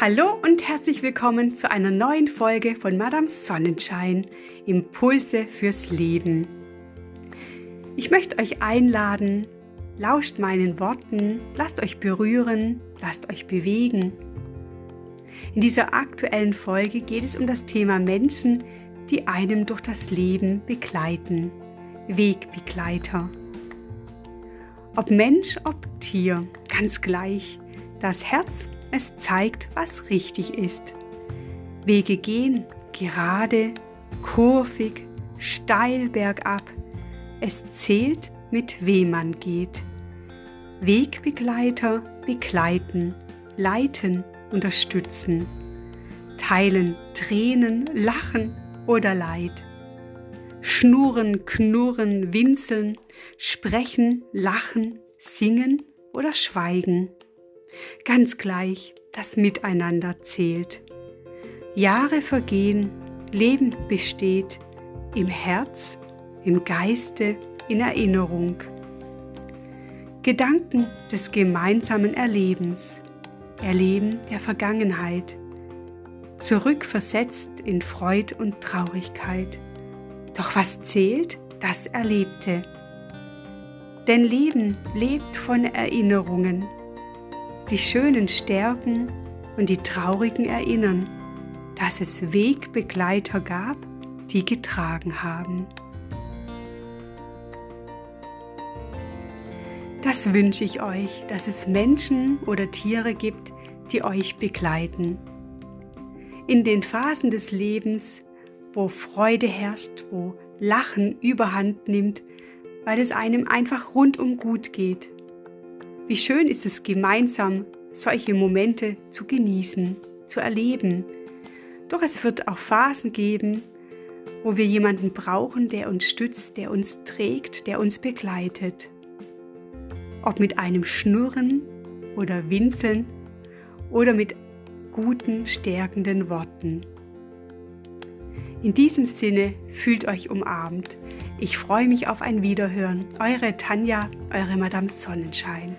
Hallo und herzlich willkommen zu einer neuen Folge von Madame Sonnenschein, Impulse fürs Leben. Ich möchte euch einladen, lauscht meinen Worten, lasst euch berühren, lasst euch bewegen. In dieser aktuellen Folge geht es um das Thema Menschen, die einem durch das Leben begleiten, Wegbegleiter. Ob Mensch, ob Tier, ganz gleich. Das Herz, es zeigt, was richtig ist. Wege gehen gerade, kurvig, steil bergab. Es zählt, mit wem man geht. Wegbegleiter begleiten, leiten, unterstützen, teilen Tränen, Lachen oder Leid. Schnurren, knurren, winseln, sprechen, lachen, singen oder schweigen. Ganz gleich, das Miteinander zählt. Jahre vergehen, Leben besteht im Herz, im Geiste, in Erinnerung. Gedanken des gemeinsamen Erlebens, Erleben der Vergangenheit, zurückversetzt in Freud und Traurigkeit. Doch was zählt, das Erlebte. Denn Leben lebt von Erinnerungen. Die schönen stärken und die traurigen erinnern, dass es Wegbegleiter gab, die getragen haben. Das wünsche ich euch, dass es Menschen oder Tiere gibt, die euch begleiten. In den Phasen des Lebens, wo Freude herrscht, wo Lachen überhand nimmt, weil es einem einfach rundum gut geht. Wie schön ist es gemeinsam, solche Momente zu genießen, zu erleben. Doch es wird auch Phasen geben, wo wir jemanden brauchen, der uns stützt, der uns trägt, der uns begleitet. Ob mit einem Schnurren oder Winseln oder mit guten, stärkenden Worten. In diesem Sinne fühlt euch umarmt. Ich freue mich auf ein Wiederhören. Eure Tanja, eure Madame Sonnenschein.